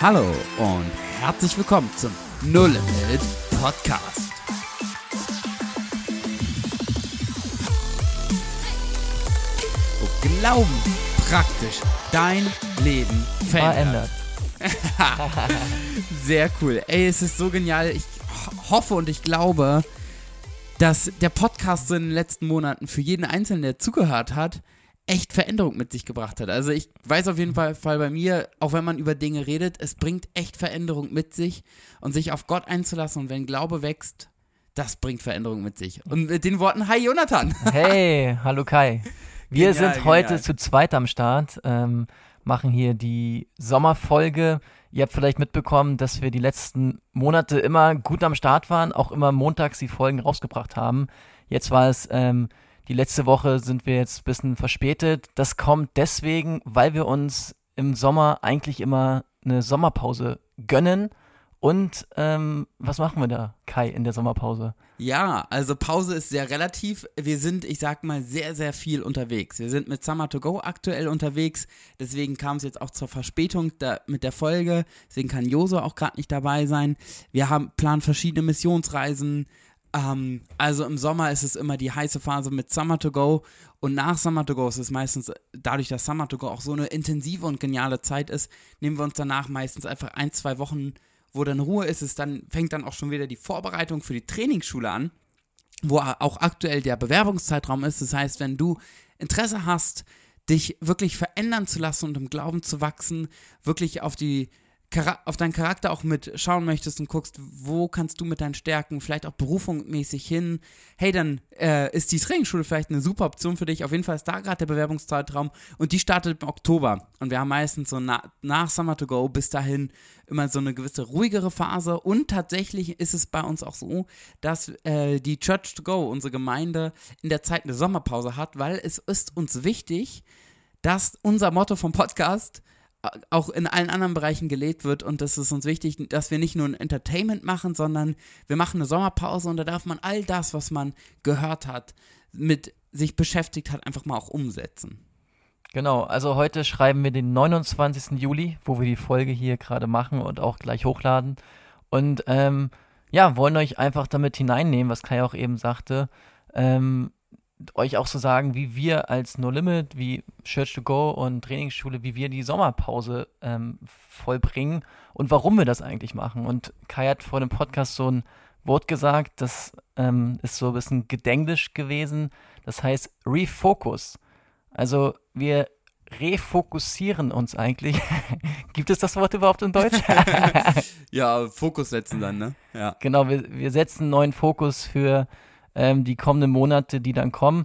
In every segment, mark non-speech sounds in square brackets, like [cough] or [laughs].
Hallo und herzlich willkommen zum No Limit Podcast. Wo Glauben praktisch dein Leben verändert. verändert. [laughs] Sehr cool. Ey, es ist so genial. Ich ho- hoffe und ich glaube, dass der Podcast so in den letzten Monaten für jeden Einzelnen, der zugehört hat, echt Veränderung mit sich gebracht hat. Also ich weiß auf jeden Fall, Fall bei mir, auch wenn man über Dinge redet, es bringt echt Veränderung mit sich und sich auf Gott einzulassen und wenn Glaube wächst, das bringt Veränderung mit sich. Und mit den Worten, hi Jonathan. [laughs] Hey, hallo Kai. Wir Genial, sind heute genial. zu zweit am Start, ähm, machen hier die Sommerfolge. Ihr habt vielleicht mitbekommen, dass wir die letzten Monate immer gut am Start waren, auch immer montags die Folgen rausgebracht haben. Jetzt war es, ähm, die letzte Woche sind wir jetzt ein bisschen verspätet. Das kommt deswegen, weil wir uns im Sommer eigentlich immer eine Sommerpause gönnen. Und ähm, was machen wir da, Kai, in der Sommerpause? Ja, also Pause ist sehr relativ. Wir sind, ich sag mal, sehr, sehr viel unterwegs. Wir sind mit Summer to Go aktuell unterwegs. Deswegen kam es jetzt auch zur Verspätung da, mit der Folge. Deswegen kann Joso auch gerade nicht dabei sein. Wir haben planen verschiedene Missionsreisen. Ähm, also im Sommer ist es immer die heiße Phase mit Summer to Go. Und nach Summer to Go ist es meistens, dadurch, dass Summer to Go auch so eine intensive und geniale Zeit ist, nehmen wir uns danach meistens einfach ein, zwei Wochen wo dann Ruhe ist, ist dann, fängt dann auch schon wieder die Vorbereitung für die Trainingsschule an, wo auch aktuell der Bewerbungszeitraum ist. Das heißt, wenn du Interesse hast, dich wirklich verändern zu lassen und im Glauben zu wachsen, wirklich auf die auf deinen Charakter auch mit schauen möchtest und guckst, wo kannst du mit deinen Stärken, vielleicht auch berufungsmäßig hin, hey, dann äh, ist die Trainingsschule vielleicht eine super Option für dich. Auf jeden Fall ist da gerade der Bewerbungszeitraum und die startet im Oktober. Und wir haben meistens so na nach Summer to Go bis dahin immer so eine gewisse ruhigere Phase. Und tatsächlich ist es bei uns auch so, dass äh, die Church to Go, unsere Gemeinde, in der Zeit eine Sommerpause hat, weil es ist uns wichtig, dass unser Motto vom Podcast auch in allen anderen Bereichen gelebt wird und das ist uns wichtig, dass wir nicht nur ein Entertainment machen, sondern wir machen eine Sommerpause und da darf man all das, was man gehört hat, mit sich beschäftigt hat, einfach mal auch umsetzen. Genau, also heute schreiben wir den 29. Juli, wo wir die Folge hier gerade machen und auch gleich hochladen. Und ähm, ja, wollen euch einfach damit hineinnehmen, was Kai auch eben sagte, ähm, euch auch so sagen, wie wir als No Limit, wie Church to Go und Trainingsschule, wie wir die Sommerpause ähm, vollbringen und warum wir das eigentlich machen. Und Kai hat vor dem Podcast so ein Wort gesagt, das ähm, ist so ein bisschen gedenglisch gewesen, das heißt Refocus. Also wir refokussieren uns eigentlich. [laughs] Gibt es das Wort überhaupt in Deutsch? [laughs] Ja, Fokus setzen dann, ne? Ja. genau, wir, wir setzen neuen Fokus für ähm, die kommenden Monate, die dann kommen.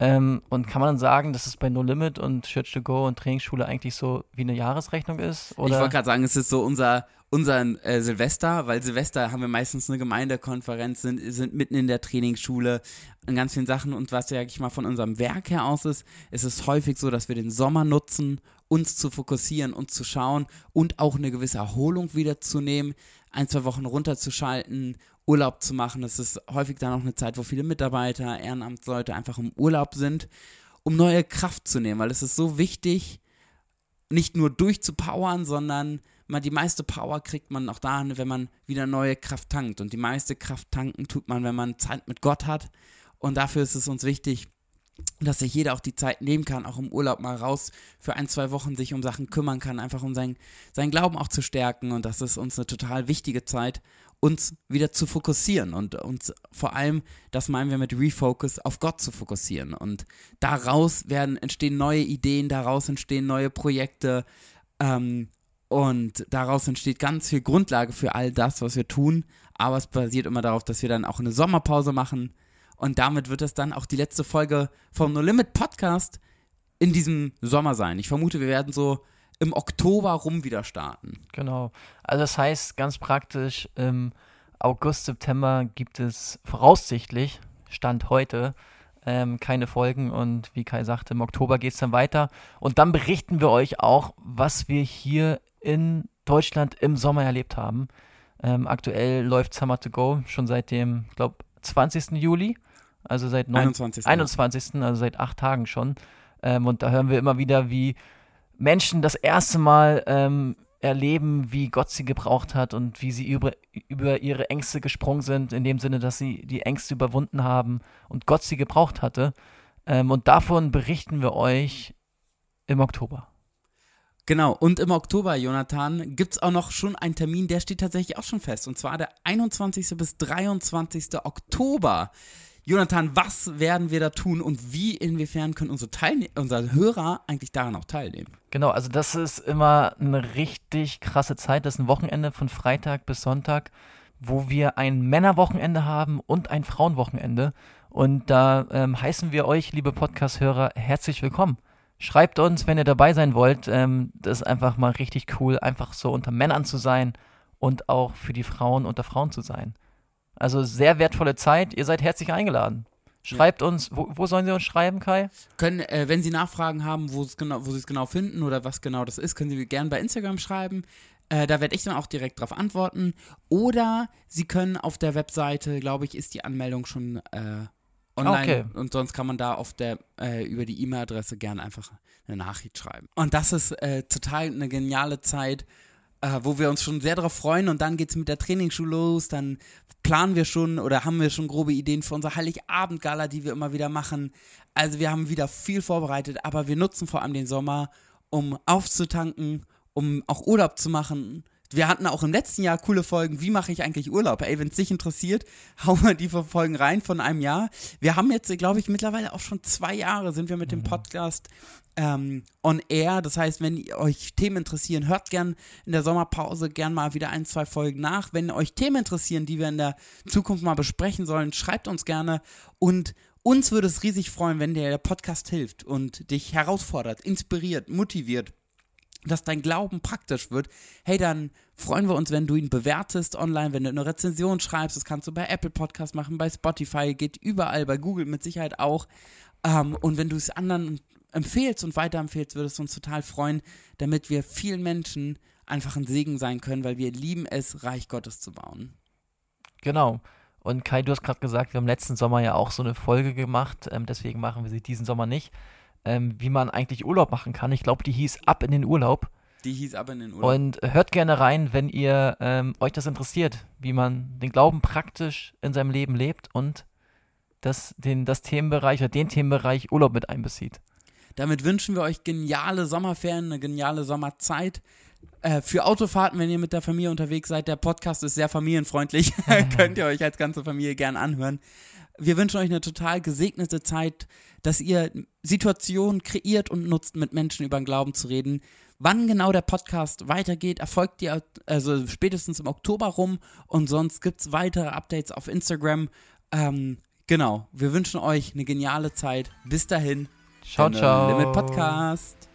Ähm, und kann man sagen, dass es bei No Limit und Church to Go und Trainingsschule eigentlich so wie eine Jahresrechnung ist? Ich Oder? wollte gerade sagen, es ist so unser, unser äh, Silvester, weil Silvester haben wir meistens eine Gemeindekonferenz, sind, sind mitten in der Trainingsschule, an ganz vielen Sachen und was, sag ich mal, von unserem Werk her aus ist, ist es häufig so, dass wir den Sommer nutzen, uns zu fokussieren und zu schauen und auch eine gewisse Erholung wiederzunehmen, ein, zwei Wochen runterzuschalten, Urlaub zu machen. Das ist häufig dann auch eine Zeit, wo viele Mitarbeiter, Ehrenamtsleute einfach im Urlaub sind, um neue Kraft zu nehmen, weil es ist so wichtig, nicht nur durchzupowern, sondern man die meiste Power kriegt man auch dann, wenn man wieder neue Kraft tankt. Und die meiste Kraft tanken tut man, wenn man Zeit mit Gott hat. Und dafür ist es uns wichtig, dass sich jeder auch die Zeit nehmen kann, auch im Urlaub mal raus für ein, zwei Wochen sich um Sachen kümmern kann, einfach um sein, seinen Glauben auch zu stärken. Und das ist uns eine total wichtige Zeit, uns wieder zu fokussieren und uns vor allem, das meinen wir mit Refocus, auf Gott zu fokussieren. Und daraus werden, entstehen neue Ideen, daraus entstehen neue Projekte ähm, und daraus entsteht ganz viel Grundlage für all das, was wir tun. Aber es basiert immer darauf, dass wir dann auch eine Sommerpause machen. Und damit wird es dann auch die letzte Folge vom No Limit Podcast in diesem Sommer sein. Ich vermute, wir werden so im Oktober rum wieder starten. Genau. Also das heißt ganz praktisch, im August, September gibt es voraussichtlich, Stand heute, ähm, keine Folgen und wie Kai sagte, im Oktober geht es dann weiter. Und dann berichten wir euch auch, was wir hier in Deutschland im Sommer erlebt haben. Ähm, aktuell läuft Summer to Go schon seit dem, ich glaube, 20. Juli, also seit 9, 21. 21. also seit acht Tagen schon. Ähm, und da hören wir immer wieder, wie Menschen das erste Mal ähm, erleben, wie Gott sie gebraucht hat und wie sie über, über ihre Ängste gesprungen sind, in dem Sinne, dass sie die Ängste überwunden haben und Gott sie gebraucht hatte. Ähm, und davon berichten wir euch im Oktober. Genau, und im Oktober, Jonathan, gibt es auch noch schon einen Termin, der steht tatsächlich auch schon fest. Und zwar der 21. bis 23. Oktober. Jonathan, was werden wir da tun und wie, inwiefern können unsere, Teilne unsere Hörer eigentlich daran auch teilnehmen? Genau, also das ist immer eine richtig krasse Zeit. Das ist ein Wochenende von Freitag bis Sonntag, wo wir ein Männerwochenende haben und ein Frauenwochenende. Und da ähm, heißen wir euch, liebe Podcast-Hörer, herzlich willkommen. Schreibt uns, wenn ihr dabei sein wollt. Ähm, das ist einfach mal richtig cool, einfach so unter Männern zu sein und auch für die Frauen unter Frauen zu sein. Also sehr wertvolle Zeit. Ihr seid herzlich eingeladen. Schreibt ja. uns, wo, wo, sollen Sie uns schreiben, Kai? Können, äh, wenn Sie Nachfragen haben, wo, genau, wo Sie es genau finden oder was genau das ist, können Sie gerne bei Instagram schreiben. Äh, da werde ich dann auch direkt darauf antworten. Oder Sie können auf der Webseite, glaube ich, ist die Anmeldung schon äh, online. Okay. Und sonst kann man da auf der, äh, über die E-Mail-Adresse gerne einfach eine Nachricht schreiben. Und das ist äh, total eine geniale Zeit äh, wo wir uns schon sehr darauf freuen und dann geht es mit der Trainingsschule los, dann planen wir schon oder haben wir schon grobe Ideen für unsere Heiligabend-Gala, die wir immer wieder machen. Also wir haben wieder viel vorbereitet, aber wir nutzen vor allem den Sommer, um aufzutanken, um auch Urlaub zu machen. Wir hatten auch im letzten Jahr coole Folgen. Wie mache ich eigentlich Urlaub? Ey, wenn es dich interessiert, [laughs] hau mal die Folgen rein von einem Jahr. Wir haben jetzt, glaube ich, mittlerweile auch schon zwei Jahre sind wir mit dem mhm. Podcast ähm, on air. Das heißt, wenn euch Themen interessieren, hört gern in der Sommerpause gern mal wieder ein, zwei Folgen nach. Wenn euch Themen interessieren, die wir in der Zukunft mal besprechen sollen, schreibt uns gerne und uns würde es riesig freuen, wenn dir der Podcast hilft und dich herausfordert, inspiriert, motiviert, dass dein Glauben praktisch wird. Hey, dann freuen wir uns, wenn du ihn bewertest online, wenn du eine Rezension schreibst. Das kannst du bei Apple Podcast machen, bei Spotify, geht überall, bei Google mit Sicherheit auch. Ähm, und wenn du es anderen empfehlst und weiterempfehlst, würde es uns total freuen, damit wir vielen Menschen einfach ein Segen sein können, weil wir lieben es, Reich Gottes zu bauen. Genau. Und Kai, du hast gerade gesagt, wir haben letzten Sommer ja auch so eine Folge gemacht, ähm, deswegen machen wir sie diesen Sommer nicht, ähm, wie man eigentlich Urlaub machen kann. Ich glaube, die hieß Ab in den Urlaub. Die hieß Ab in den Urlaub. Und hört gerne rein, wenn ihr ähm, euch das interessiert, wie man den Glauben praktisch in seinem Leben lebt und das, den, das Themenbereich oder den Themenbereich Urlaub mit einbezieht. Damit wünschen wir euch geniale Sommerferien, eine geniale Sommerzeit. Äh, für Autofahrten, wenn ihr mit der Familie unterwegs seid, der Podcast ist sehr familienfreundlich. [laughs] [laughs] Könnt ihr euch als ganze Familie gern anhören. Wir wünschen euch eine total gesegnete Zeit, dass ihr Situationen kreiert und nutzt, mit Menschen über den Glauben zu reden. Wann genau der Podcast weitergeht, erfolgt ihr also spätestens im Oktober rum und sonst gibt es weitere Updates auf Instagram. Ähm, genau, wir wünschen euch eine geniale Zeit. Bis dahin. Ciao, ciao. Limit Podcast.